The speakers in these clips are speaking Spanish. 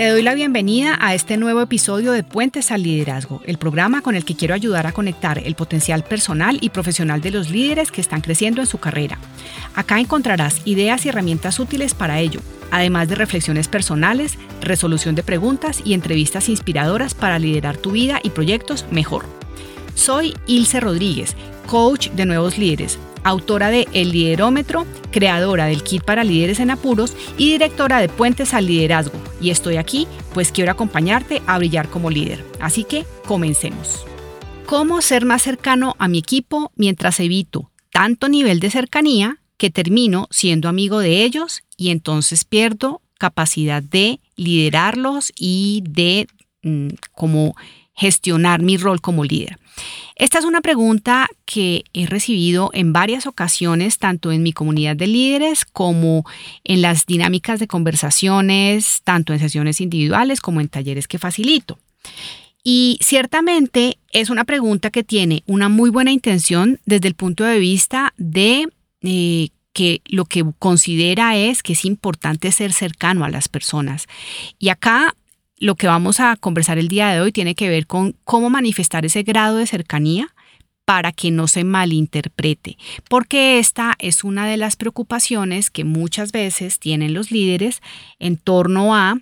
Te doy la bienvenida a este nuevo episodio de Puentes al Liderazgo, el programa con el que quiero ayudar a conectar el potencial personal y profesional de los líderes que están creciendo en su carrera. Acá encontrarás ideas y herramientas útiles para ello, además de reflexiones personales, resolución de preguntas y entrevistas inspiradoras para liderar tu vida y proyectos mejor. Soy Ilse Rodríguez, coach de nuevos líderes autora de El Liderómetro, creadora del Kit para Líderes en Apuros y directora de Puentes al Liderazgo. Y estoy aquí, pues quiero acompañarte a brillar como líder. Así que comencemos. ¿Cómo ser más cercano a mi equipo mientras evito tanto nivel de cercanía que termino siendo amigo de ellos y entonces pierdo capacidad de liderarlos y de mm, como gestionar mi rol como líder? Esta es una pregunta que he recibido en varias ocasiones, tanto en mi comunidad de líderes como en las dinámicas de conversaciones, tanto en sesiones individuales como en talleres que facilito. Y ciertamente es una pregunta que tiene una muy buena intención desde el punto de vista de eh, que lo que considera es que es importante ser cercano a las personas. Y acá lo que vamos a conversar el día de hoy tiene que ver con cómo manifestar ese grado de cercanía para que no se malinterprete, porque esta es una de las preocupaciones que muchas veces tienen los líderes en torno a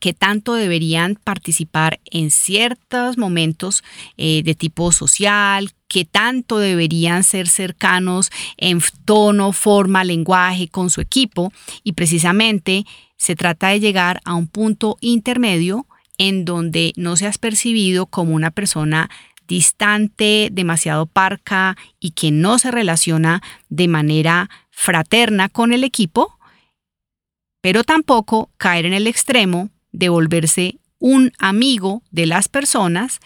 que tanto deberían participar en ciertos momentos eh, de tipo social, que tanto deberían ser cercanos en tono, forma, lenguaje con su equipo y precisamente se trata de llegar a un punto intermedio en donde no seas percibido como una persona distante, demasiado parca y que no se relaciona de manera fraterna con el equipo, pero tampoco caer en el extremo de volverse un amigo de las personas,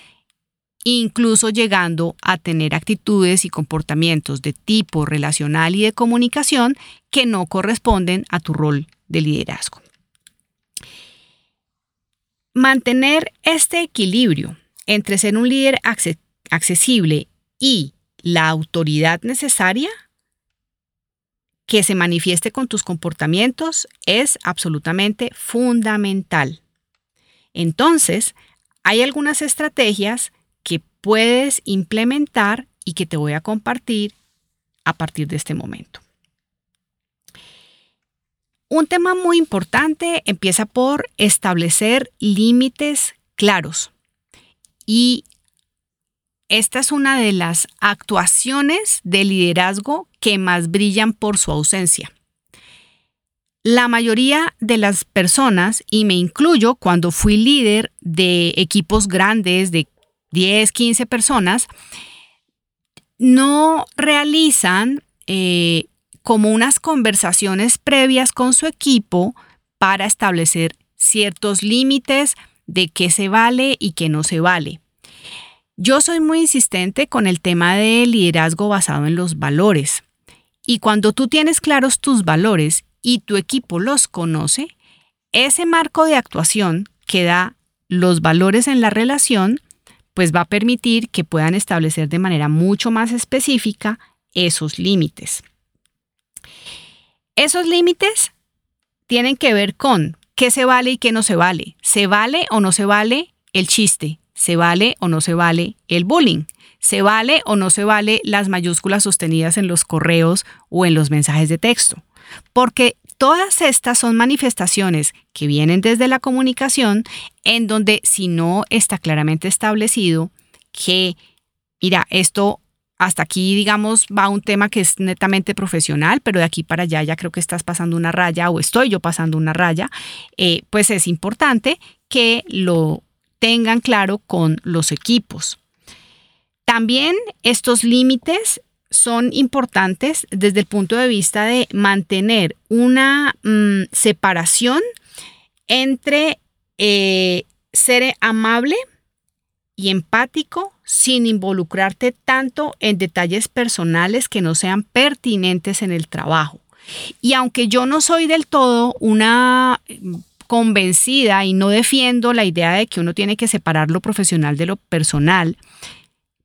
incluso llegando a tener actitudes y comportamientos de tipo relacional y de comunicación que no corresponden a tu rol de liderazgo. Mantener este equilibrio entre ser un líder accesible y la autoridad necesaria que se manifieste con tus comportamientos es absolutamente fundamental. Entonces, hay algunas estrategias que puedes implementar y que te voy a compartir a partir de este momento. Un tema muy importante empieza por establecer límites claros. Y esta es una de las actuaciones de liderazgo que más brillan por su ausencia. La mayoría de las personas, y me incluyo cuando fui líder de equipos grandes de 10, 15 personas, no realizan eh, como unas conversaciones previas con su equipo para establecer ciertos límites de qué se vale y qué no se vale. Yo soy muy insistente con el tema de liderazgo basado en los valores. Y cuando tú tienes claros tus valores y tu equipo los conoce, ese marco de actuación que da los valores en la relación, pues va a permitir que puedan establecer de manera mucho más específica esos límites. Esos límites tienen que ver con qué se vale y qué no se vale. ¿Se vale o no se vale el chiste? ¿Se vale o no se vale el bullying? ¿Se vale o no se vale las mayúsculas sostenidas en los correos o en los mensajes de texto? Porque todas estas son manifestaciones que vienen desde la comunicación en donde si no está claramente establecido que, mira, esto hasta aquí, digamos, va un tema que es netamente profesional, pero de aquí para allá ya creo que estás pasando una raya o estoy yo pasando una raya, eh, pues es importante que lo tengan claro con los equipos. También estos límites son importantes desde el punto de vista de mantener una mm, separación entre eh, ser amable y empático sin involucrarte tanto en detalles personales que no sean pertinentes en el trabajo. Y aunque yo no soy del todo una mm, convencida y no defiendo la idea de que uno tiene que separar lo profesional de lo personal,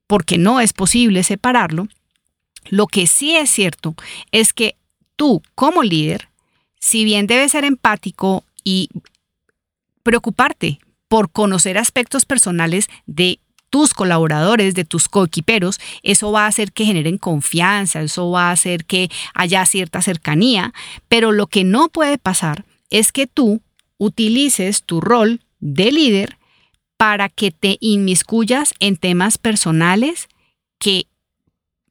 porque no es posible separarlo, lo que sí es cierto es que tú como líder, si bien debes ser empático y preocuparte por conocer aspectos personales de tus colaboradores, de tus coequiperos, eso va a hacer que generen confianza, eso va a hacer que haya cierta cercanía, pero lo que no puede pasar es que tú utilices tu rol de líder para que te inmiscuyas en temas personales que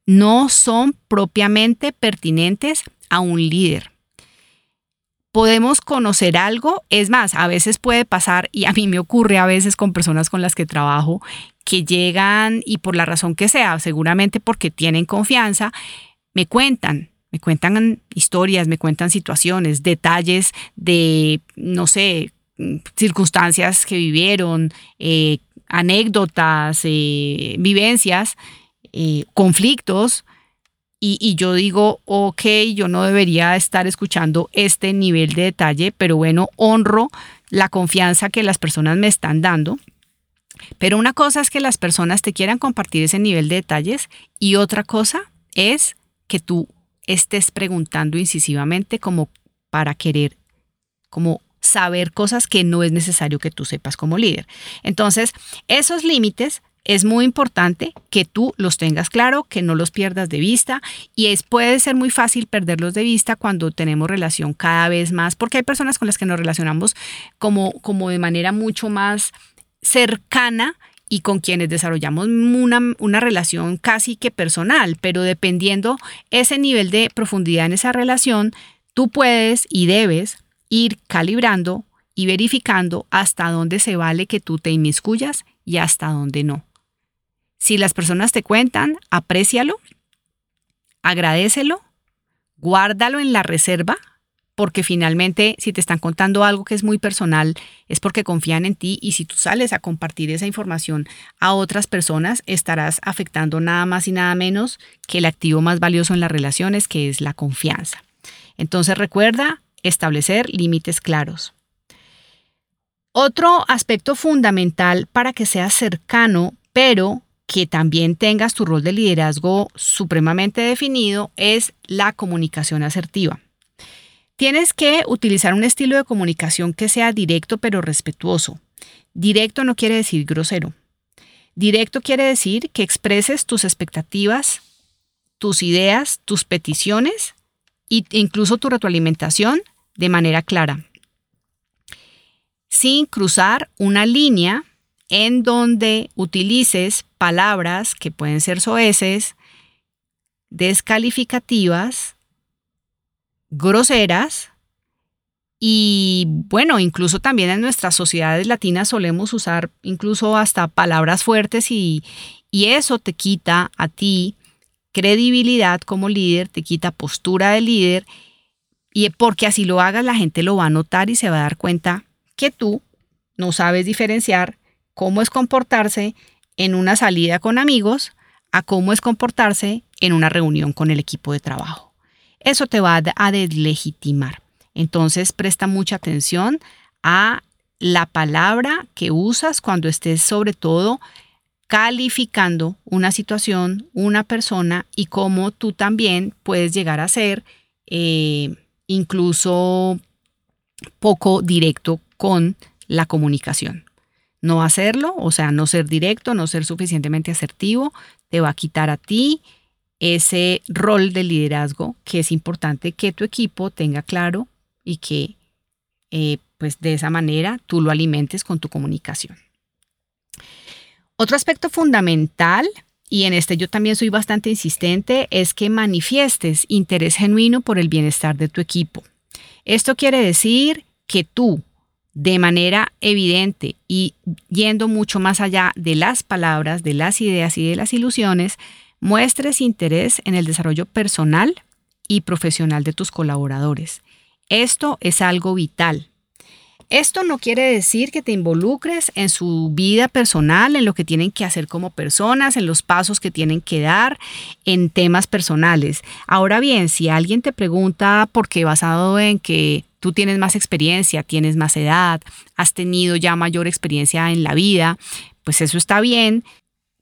no son propiamente pertinentes a un líder podemos conocer algo. Es más, a veces puede pasar, y a mí me ocurre a veces con personas con las que trabajo, que llegan y por la razón que sea, seguramente porque tienen confianza, me cuentan, me cuentan historias, me cuentan situaciones, detalles de, no sé, circunstancias que vivieron, eh, anécdotas, eh, vivencias, eh, conflictos y, yo digo, ok, yo no debería estar escuchando este nivel de detalle, pero bueno, honro la confianza que las personas me están dando. Pero una cosa es que las personas te quieran compartir ese nivel de detalles y otra cosa es que tú estés preguntando incisivamente como para querer, como saber cosas que no es necesario que tú sepas como líder. Entonces, esos límites es muy importante que tú los tengas claro, que no los pierdas de vista y es puede ser muy fácil perderlos de vista cuando tenemos relación cada vez más, porque hay personas con las que nos relacionamos como, como de manera mucho más cercana y con quienes desarrollamos una, una, relación casi que personal, pero dependiendo ese nivel de profundidad en esa relación, tú puedes y debes ir calibrando y verificando hasta dónde se vale que tú te inmiscuyas y hasta dónde no. Si las personas te cuentan, aprécialo, agradecelo, guárdalo en la reserva, porque finalmente si te están contando algo que es muy personal, es porque confían en ti y si tú sales a compartir esa información a otras personas, estarás afectando nada más y nada menos que el activo más valioso en las relaciones, que es la confianza. Entonces recuerda establecer límites claros. Otro aspecto fundamental para que seas cercano, pero que también tengas tu rol de liderazgo supremamente definido es la comunicación asertiva. Tienes que utilizar un estilo de comunicación que sea directo pero respetuoso. Directo no quiere decir grosero. Directo quiere decir que expreses tus expectativas, tus ideas, tus peticiones e incluso tu retroalimentación de manera clara, sin cruzar una línea en donde utilices palabras que pueden ser soeces, descalificativas, groseras y bueno, incluso también en nuestras sociedades latinas solemos usar incluso hasta palabras fuertes y, y eso te quita a ti credibilidad como líder, te quita postura de líder y porque así lo hagas la gente lo va a notar y se va a dar cuenta que tú no sabes diferenciar cómo es comportarse en una salida con amigos a cómo es comportarse en una reunión con el equipo de trabajo. Eso te va a deslegitimar. Entonces presta mucha atención a la palabra que usas cuando estés sobre todo calificando una situación, una persona y cómo tú también puedes llegar a ser eh, incluso poco directo con la comunicación. No hacerlo, o sea, no ser directo, no ser suficientemente asertivo, te va a quitar a ti ese rol de liderazgo que es importante que tu equipo tenga claro y que eh, pues de esa manera tú lo alimentes con tu comunicación. Otro aspecto fundamental, y en este yo también soy bastante insistente, es que manifiestes interés genuino por el bienestar de tu equipo. Esto quiere decir que tú de manera evidente y yendo mucho más allá de las palabras, de las ideas y de las ilusiones, muestres interés en el desarrollo personal y profesional de tus colaboradores. Esto es algo vital. Esto no quiere decir que te involucres en su vida personal, en lo que tienen que hacer como personas, en los pasos que tienen que dar, en temas personales. Ahora bien, si alguien te pregunta por qué basado en que tú tienes más experiencia, tienes más edad, has tenido ya mayor experiencia en la vida, pues eso está bien.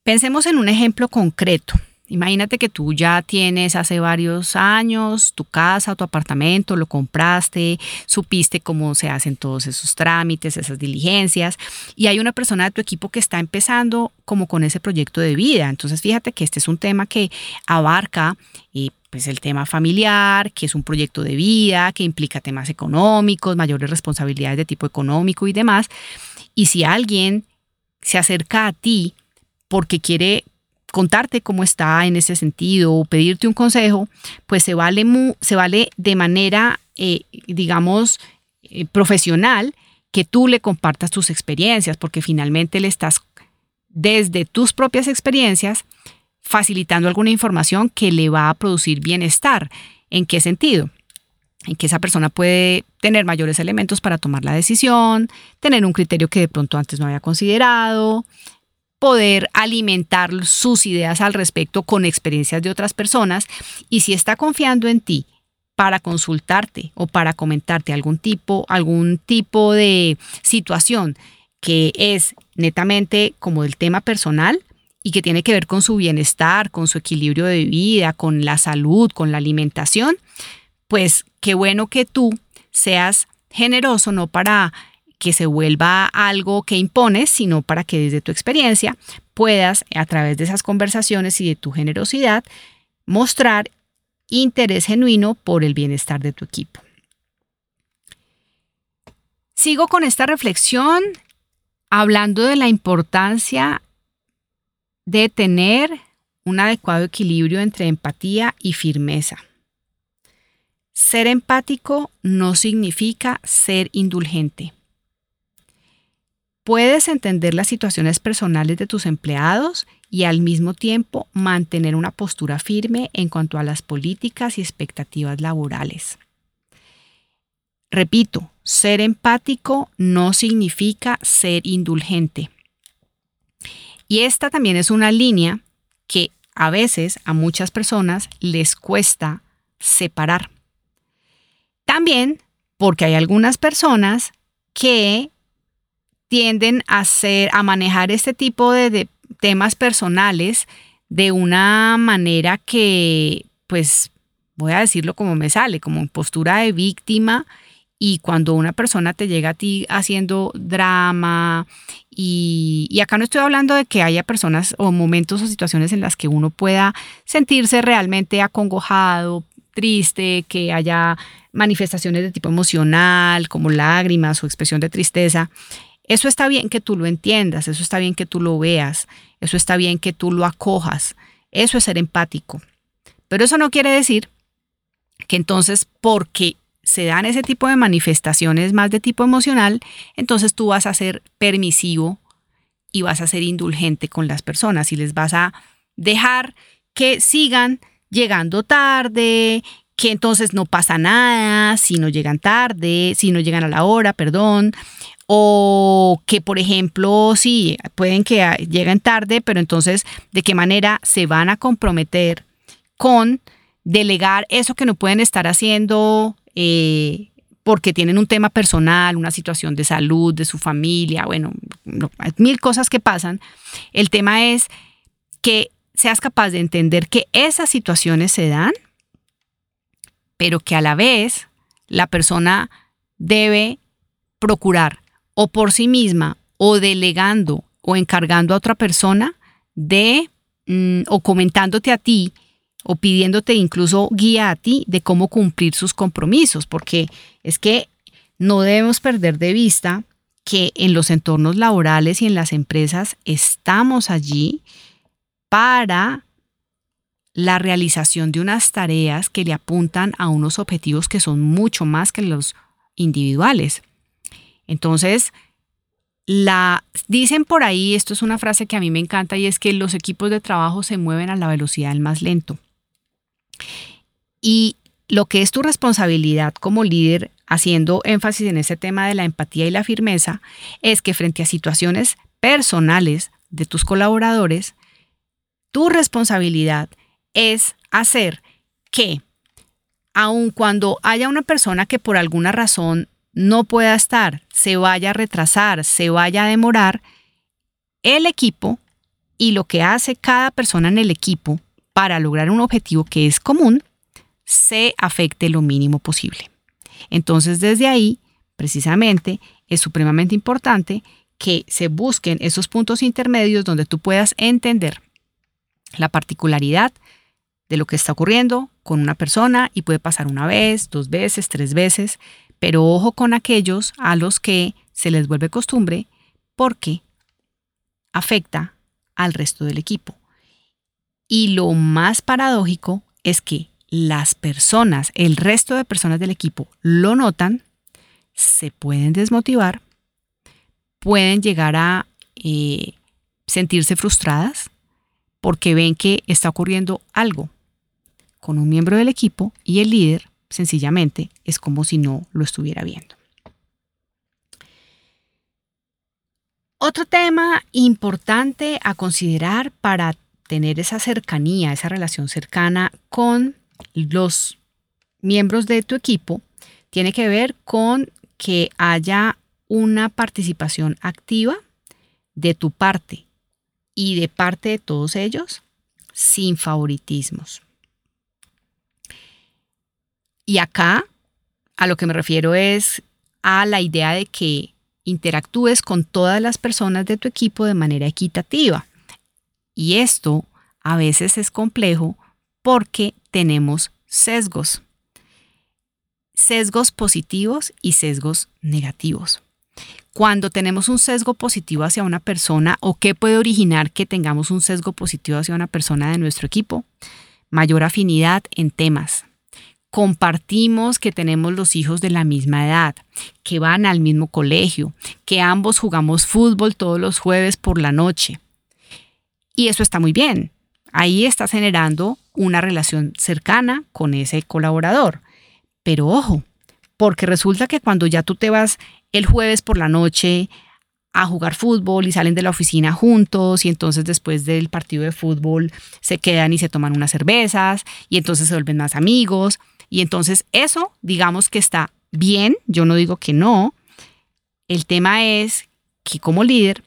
Pensemos en un ejemplo concreto. Imagínate que tú ya tienes hace varios años tu casa, tu apartamento, lo compraste, supiste cómo se hacen todos esos trámites, esas diligencias, y hay una persona de tu equipo que está empezando como con ese proyecto de vida. Entonces fíjate que este es un tema que abarca eh, pues el tema familiar, que es un proyecto de vida, que implica temas económicos, mayores responsabilidades de tipo económico y demás. Y si alguien se acerca a ti porque quiere contarte cómo está en ese sentido o pedirte un consejo, pues se vale, se vale de manera, eh, digamos, eh, profesional que tú le compartas tus experiencias, porque finalmente le estás desde tus propias experiencias facilitando alguna información que le va a producir bienestar. ¿En qué sentido? En que esa persona puede tener mayores elementos para tomar la decisión, tener un criterio que de pronto antes no había considerado, poder alimentar sus ideas al respecto con experiencias de otras personas. Y si está confiando en ti para consultarte o para comentarte algún tipo, algún tipo de situación que es netamente como del tema personal y que tiene que ver con su bienestar, con su equilibrio de vida, con la salud, con la alimentación, pues qué bueno que tú seas generoso no para que se vuelva algo que impones, sino para que desde tu experiencia puedas, a través de esas conversaciones y de tu generosidad, mostrar interés genuino por el bienestar de tu equipo. Sigo con esta reflexión hablando de la importancia de tener un adecuado equilibrio entre empatía y firmeza. Ser empático no significa ser indulgente. Puedes entender las situaciones personales de tus empleados y al mismo tiempo mantener una postura firme en cuanto a las políticas y expectativas laborales. Repito, ser empático no significa ser indulgente. Y esta también es una línea que a veces a muchas personas les cuesta separar. También porque hay algunas personas que tienden a, hacer, a manejar este tipo de, temas personales de una manera que, pues, voy a decirlo como me sale, como postura de víctima. Y cuando una persona te llega a ti haciendo drama, y, y, acá no estoy hablando de que haya personas o momentos o situaciones en las que uno pueda sentirse realmente acongojado, triste, que haya manifestaciones de tipo emocional, como lágrimas o expresión de tristeza. Eso está bien que tú lo entiendas, eso está bien que tú lo veas, eso está bien que tú lo acojas, eso es ser empático. Pero eso no quiere decir que entonces porque se dan ese tipo de manifestaciones más de tipo emocional, entonces tú vas a ser permisivo y vas a ser indulgente con las personas y les vas a dejar que sigan llegando tarde, que entonces no pasa nada si no llegan tarde, si no llegan a la hora, perdón, o que, por ejemplo, sí, pueden que lleguen tarde, pero entonces, ¿de qué manera se van a comprometer con delegar eso que no pueden estar haciendo eh, porque tienen un tema personal, una situación de salud, de su familia, bueno, mil cosas que pasan? El tema es que seas capaz de entender que esas situaciones se dan, pero que a la vez la persona debe procurar o por sí misma o delegando o encargando a otra persona de mm, o comentándote a ti o pidiéndote incluso guía a ti de cómo cumplir sus compromisos, porque es que no debemos perder de vista que en los entornos laborales y en las empresas estamos allí para la realización de unas tareas que le apuntan a unos objetivos que son mucho más que los individuales. Entonces, la, dicen por ahí, esto es una frase que a mí me encanta y es que los equipos de trabajo se mueven a la velocidad del más lento. Y lo que es tu responsabilidad como líder, haciendo énfasis en ese tema de la empatía y la firmeza, es que frente a situaciones personales de tus colaboradores, tu responsabilidad es hacer que, aun cuando haya una persona que por alguna razón no pueda estar, se vaya a retrasar, se vaya a demorar, el equipo y lo que hace cada persona en el equipo para lograr un objetivo que es común, se afecte lo mínimo posible. Entonces, desde ahí, precisamente, es supremamente importante que se busquen esos puntos intermedios donde tú puedas entender la particularidad de lo que está ocurriendo con una persona y puede pasar una vez, dos veces, tres veces, pero ojo con aquellos a los que se les vuelve costumbre porque afecta al resto del equipo. Y lo más paradójico es que las personas, el resto de personas del equipo lo notan, se pueden desmotivar, pueden llegar a eh, sentirse frustradas porque ven que está ocurriendo algo con un miembro del equipo y el líder sencillamente es como si no lo estuviera viendo. Otro tema importante a considerar para tener esa cercanía, esa relación cercana con los miembros de tu equipo, tiene que ver con que haya una participación activa de tu parte y de parte de todos ellos sin favoritismos. Y acá a lo que me refiero es a la idea de que interactúes con todas las personas de tu equipo de manera equitativa. Y esto a veces es complejo porque tenemos sesgos. Sesgos positivos y sesgos negativos. Cuando tenemos un sesgo positivo hacia una persona o qué puede originar que tengamos un sesgo positivo hacia una persona de nuestro equipo, mayor afinidad en temas, compartimos que tenemos los hijos de la misma edad, que van al mismo colegio, que ambos jugamos fútbol todos los jueves por la noche. Y eso está muy bien. Ahí estás generando una relación cercana con ese colaborador. Pero ojo, porque resulta que cuando ya tú te vas el jueves por la noche a jugar fútbol y salen de la oficina juntos y entonces después del partido de fútbol se quedan y se toman unas cervezas y entonces se vuelven más amigos y entonces eso, digamos que está bien, yo no digo que no. El tema es que como líder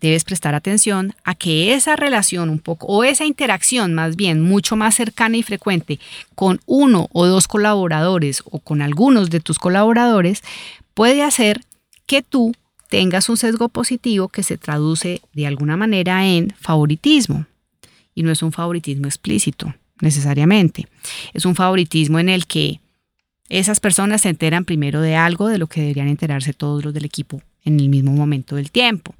debes prestar atención a que esa relación un poco, o esa interacción más bien, mucho más cercana y frecuente con uno o dos colaboradores o con algunos de tus colaboradores, puede hacer que tú tengas un sesgo positivo que se traduce de alguna manera en favoritismo. Y no es un favoritismo explícito necesariamente. Es un favoritismo en el que esas personas se enteran primero de algo de lo que deberían enterarse todos los del equipo en el mismo momento del tiempo.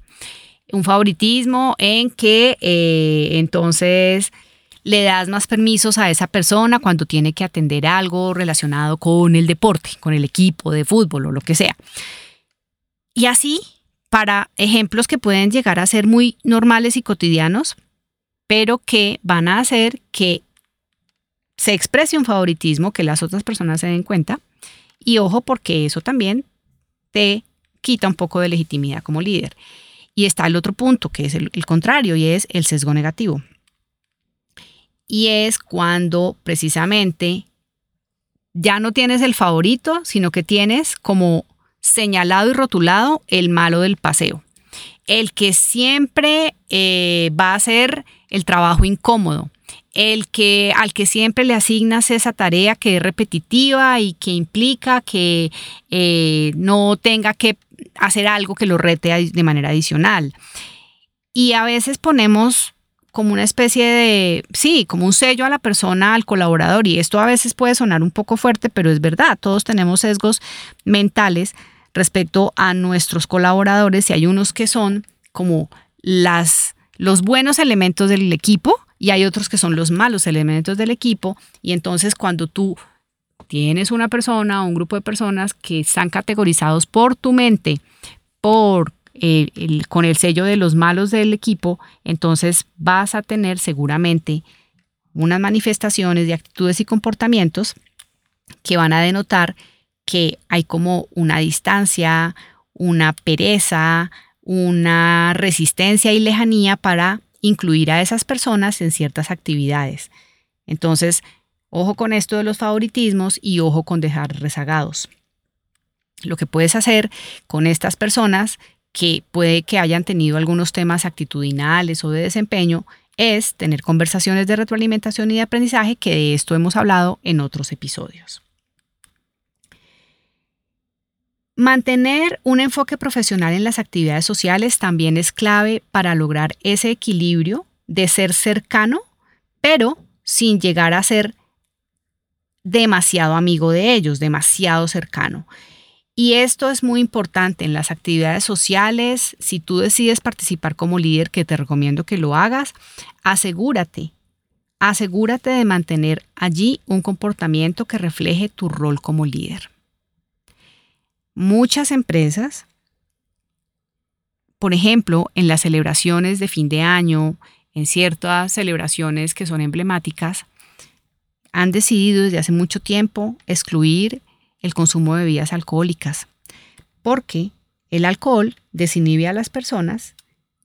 Un favoritismo en que eh, entonces le das más permisos a esa persona cuando tiene que atender algo relacionado con el deporte, con el equipo de fútbol o lo que sea. Y así, para ejemplos que pueden llegar a ser muy normales y cotidianos, pero que van a hacer que se exprese un favoritismo, que las otras personas se den cuenta. Y ojo, porque eso también te quita un poco de legitimidad como líder. Y está el otro punto, que es el, contrario, y es el sesgo negativo. Y es cuando precisamente ya no tienes el favorito, sino que tienes como señalado y rotulado el malo del paseo. El que siempre eh, va a hacer el trabajo incómodo, el que al que siempre le asignas esa tarea que es repetitiva y que implica que eh, no tenga que hacer algo que lo rete de manera adicional. Y a veces ponemos como una especie de, sí, como un sello a la persona, al colaborador, y esto a veces puede sonar un poco fuerte, pero es verdad, todos tenemos sesgos mentales respecto a nuestros colaboradores y hay unos que son como las, los buenos elementos del equipo y hay otros que son los malos elementos del equipo. Y entonces cuando tú tienes una persona o un grupo de personas que están categorizados por tu mente, por eh, con el sello de los malos del equipo, entonces vas a tener seguramente unas manifestaciones de actitudes y comportamientos que van a denotar que hay como una distancia, una pereza, una resistencia y lejanía para incluir a esas personas en ciertas actividades. Entonces, ojo con esto de los favoritismos y ojo con dejar rezagados. Lo que puedes hacer con estas personas que puede que hayan tenido algunos temas actitudinales o de desempeño es tener conversaciones de retroalimentación y de aprendizaje, que de esto hemos hablado en otros episodios. Mantener un enfoque profesional en las actividades sociales también es clave para lograr ese equilibrio de ser cercano, pero sin llegar a ser demasiado amigo de ellos, demasiado cercano. Y esto es muy importante en las actividades sociales. Si tú decides participar como líder, que te recomiendo que lo hagas, asegúrate, asegúrate de mantener allí un comportamiento que refleje tu rol como líder. Muchas empresas, por ejemplo, en las celebraciones de fin de año, en ciertas celebraciones que son emblemáticas, han decidido desde hace mucho tiempo excluir el consumo de bebidas alcohólicas, porque el alcohol desinhibe a las personas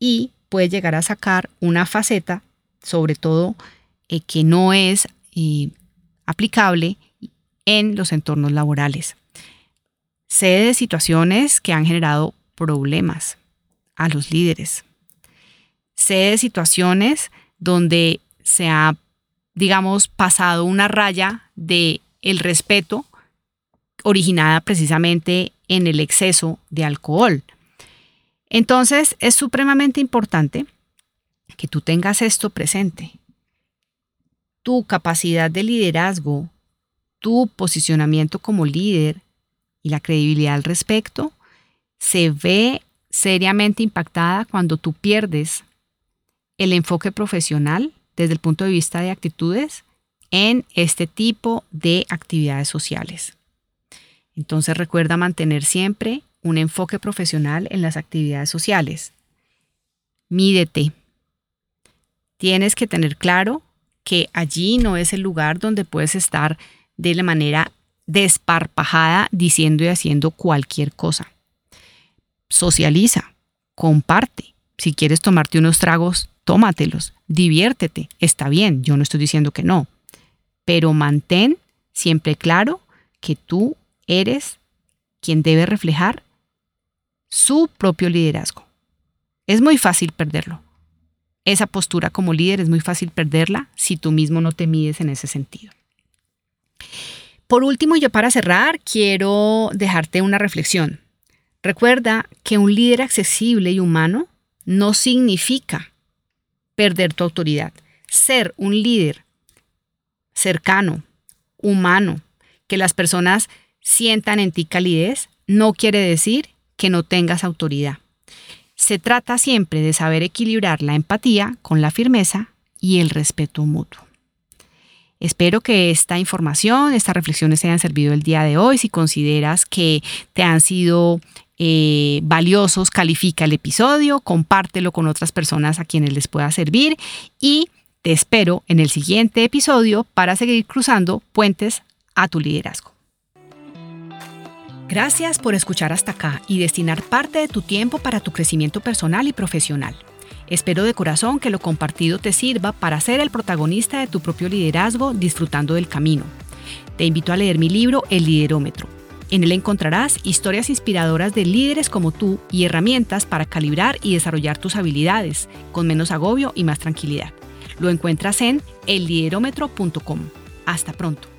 y puede llegar a sacar una faceta, sobre todo eh, que no es eh, aplicable en los entornos laborales. Sé de situaciones que han generado problemas a los líderes. Sé de situaciones donde se ha, digamos, pasado una raya de el respeto originada precisamente en el exceso de alcohol. Entonces, es supremamente importante que tú tengas esto presente. Tu capacidad de liderazgo, tu posicionamiento como líder, y la credibilidad al respecto se ve seriamente impactada cuando tú pierdes el enfoque profesional desde el punto de vista de actitudes en este tipo de actividades sociales. Entonces recuerda mantener siempre un enfoque profesional en las actividades sociales. Mídete. Tienes que tener claro que allí no es el lugar donde puedes estar de la manera desparpajada diciendo y haciendo cualquier cosa. Socializa, comparte. Si quieres tomarte unos tragos, tómatelos, diviértete, está bien, yo no estoy diciendo que no, pero mantén siempre claro que tú eres quien debe reflejar su propio liderazgo. Es muy fácil perderlo. Esa postura como líder es muy fácil perderla si tú mismo no te mides en ese sentido. Por último, yo para cerrar, quiero dejarte una reflexión. Recuerda que un líder accesible y humano no significa perder tu autoridad. Ser un líder cercano, humano, que las personas sientan en ti calidez, no quiere decir que no tengas autoridad. Se trata siempre de saber equilibrar la empatía con la firmeza y el respeto mutuo. Espero que esta información, estas reflexiones te hayan servido el día de hoy. Si consideras que te han sido eh, valiosos, califica el episodio, compártelo con otras personas a quienes les pueda servir y te espero en el siguiente episodio para seguir cruzando puentes a tu liderazgo. Gracias por escuchar hasta acá y destinar parte de tu tiempo para tu crecimiento personal y profesional. Espero de corazón que lo compartido te sirva para ser el protagonista de tu propio liderazgo disfrutando del camino. Te invito a leer mi libro El Liderómetro. En él encontrarás historias inspiradoras de líderes como tú y herramientas para calibrar y desarrollar tus habilidades con menos agobio y más tranquilidad. Lo encuentras en elliderómetro.com. Hasta pronto.